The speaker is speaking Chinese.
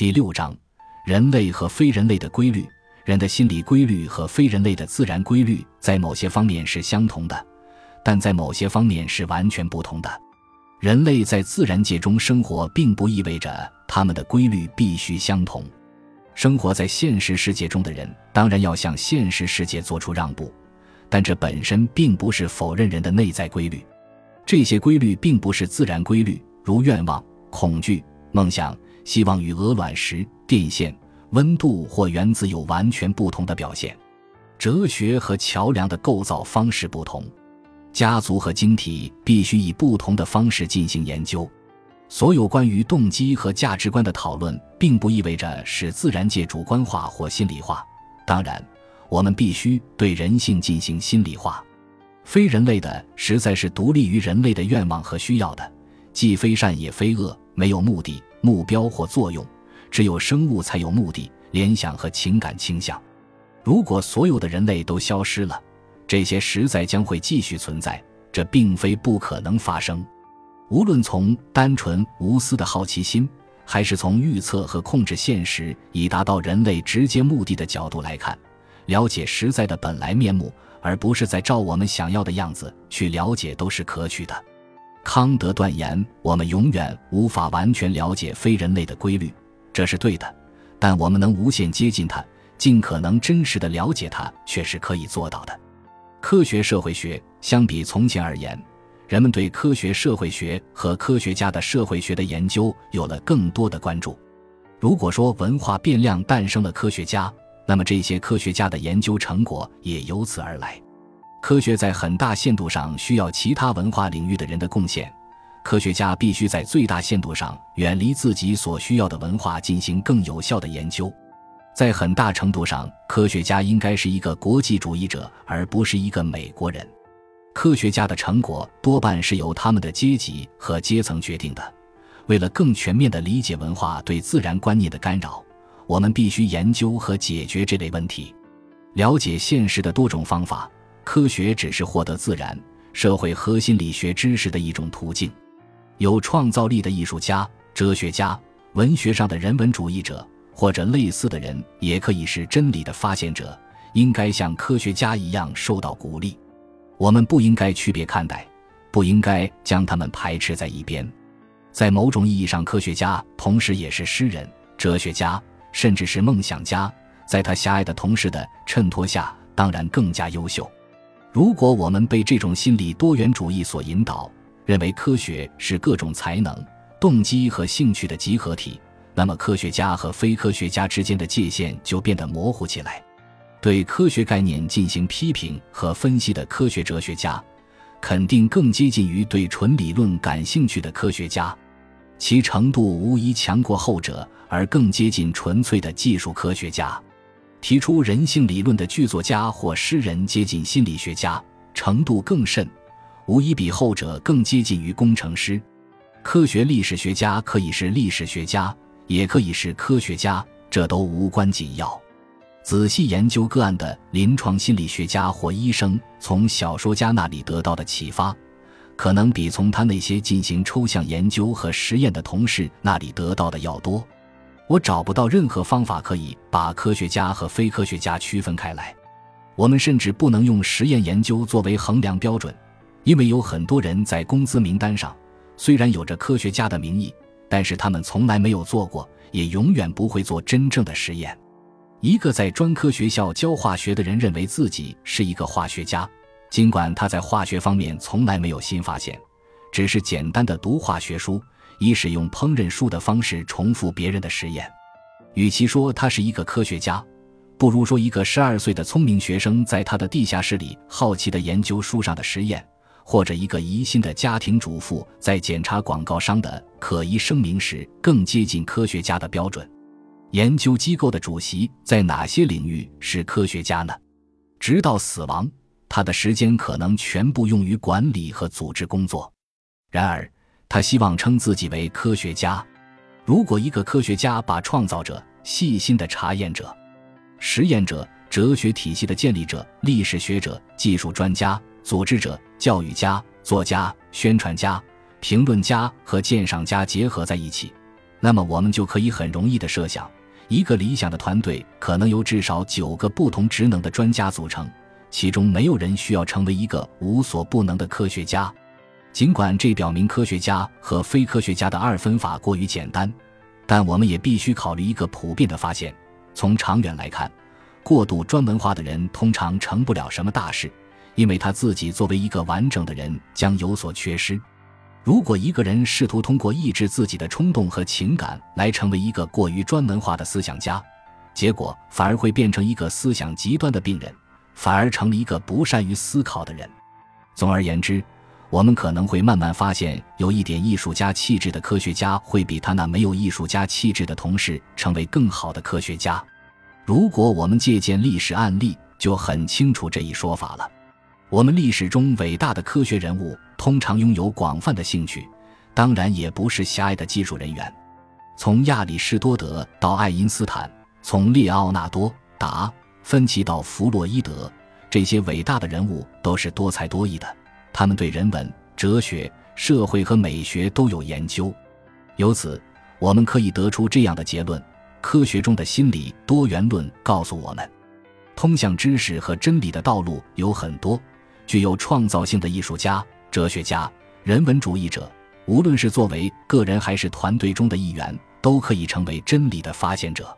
第六章：人类和非人类的规律。人的心理规律和非人类的自然规律在某些方面是相同的，但在某些方面是完全不同的。人类在自然界中生活，并不意味着他们的规律必须相同。生活在现实世界中的人，当然要向现实世界做出让步，但这本身并不是否认人的内在规律。这些规律并不是自然规律，如愿望、恐惧、梦想、希望与鹅卵石、电线、温度或原子有完全不同的表现。哲学和桥梁的构造方式不同。家族和晶体必须以不同的方式进行研究。所有关于动机和价值观的讨论，并不意味着使自然界主观化或心理化。当然，我们必须对人性进行心理化。非人类的实在是独立于人类的愿望和需要的，既非善也非恶，没有目的、目标或作用。只有生物才有目的、联想和情感倾向。如果所有的人类都消失了，这些实在将会继续存在，这并非不可能发生。无论从单纯无私的好奇心，还是从预测和控制现实以达到人类直接目的的角度来看，了解实在的本来面目，而不是在照我们想要的样子去了解，都是可取的。康德断言，我们永远无法完全了解非人类的规律，这是对的，但我们能无限接近它，尽可能真实的了解它，却是可以做到的。科学社会学相比从前而言，人们对科学社会学和科学家的社会学的研究有了更多的关注。如果说文化变量诞生了科学家，那么这些科学家的研究成果也由此而来。科学在很大限度上需要其他文化领域的人的贡献，科学家必须在最大限度上远离自己所需要的文化进行更有效的研究。在很大程度上，科学家应该是一个国际主义者，而不是一个美国人。科学家的成果多半是由他们的阶级和阶层决定的。为了更全面地理解文化对自然观念的干扰，我们必须研究和解决这类问题。了解现实的多种方法，科学只是获得自然、社会和心理学知识的一种途径。有创造力的艺术家、哲学家、文学上的人文主义者。或者类似的人也可以是真理的发现者，应该像科学家一样受到鼓励。我们不应该区别看待，不应该将他们排斥在一边。在某种意义上，科学家同时也是诗人、哲学家，甚至是梦想家。在他狭隘的同事的衬托下，当然更加优秀。如果我们被这种心理多元主义所引导，认为科学是各种才能、动机和兴趣的集合体。那么，科学家和非科学家之间的界限就变得模糊起来。对科学概念进行批评和分析的科学哲学家，肯定更接近于对纯理论感兴趣的科学家，其程度无疑强过后者，而更接近纯粹的技术科学家。提出人性理论的剧作家或诗人接近心理学家，程度更甚，无疑比后者更接近于工程师。科学历史学家可以是历史学家。也可以是科学家，这都无关紧要。仔细研究个案的临床心理学家或医生，从小说家那里得到的启发，可能比从他那些进行抽象研究和实验的同事那里得到的要多。我找不到任何方法可以把科学家和非科学家区分开来。我们甚至不能用实验研究作为衡量标准，因为有很多人在工资名单上，虽然有着科学家的名义。但是他们从来没有做过，也永远不会做真正的实验。一个在专科学校教化学的人认为自己是一个化学家，尽管他在化学方面从来没有新发现，只是简单的读化学书，以使用烹饪书的方式重复别人的实验。与其说他是一个科学家，不如说一个十二岁的聪明学生在他的地下室里好奇地研究书上的实验。或者一个疑心的家庭主妇在检查广告商的可疑声明时，更接近科学家的标准。研究机构的主席在哪些领域是科学家呢？直到死亡，他的时间可能全部用于管理和组织工作。然而，他希望称自己为科学家。如果一个科学家把创造者、细心的查验者、实验者、哲学体系的建立者、历史学者、技术专家、组织者。教育家、作家、宣传家、评论家和鉴赏家结合在一起，那么我们就可以很容易的设想，一个理想的团队可能由至少九个不同职能的专家组成，其中没有人需要成为一个无所不能的科学家。尽管这表明科学家和非科学家的二分法过于简单，但我们也必须考虑一个普遍的发现：从长远来看，过度专门化的人通常成不了什么大事，因为他自己作为一个完整的人将有所缺失。如果一个人试图通过抑制自己的冲动和情感来成为一个过于专门化的思想家，结果反而会变成一个思想极端的病人，反而成了一个不善于思考的人。总而言之。我们可能会慢慢发现，有一点艺术家气质的科学家会比他那没有艺术家气质的同事成为更好的科学家。如果我们借鉴历史案例，就很清楚这一说法了。我们历史中伟大的科学人物通常拥有广泛的兴趣，当然也不是狭隘的技术人员。从亚里士多德到爱因斯坦，从列奥纳多、达芬奇到弗洛伊德，这些伟大的人物都是多才多艺的。他们对人文、哲学、社会和美学都有研究，由此我们可以得出这样的结论：科学中的心理多元论告诉我们，通向知识和真理的道路有很多。具有创造性的艺术家、哲学家、人文主义者，无论是作为个人还是团队中的一员，都可以成为真理的发现者。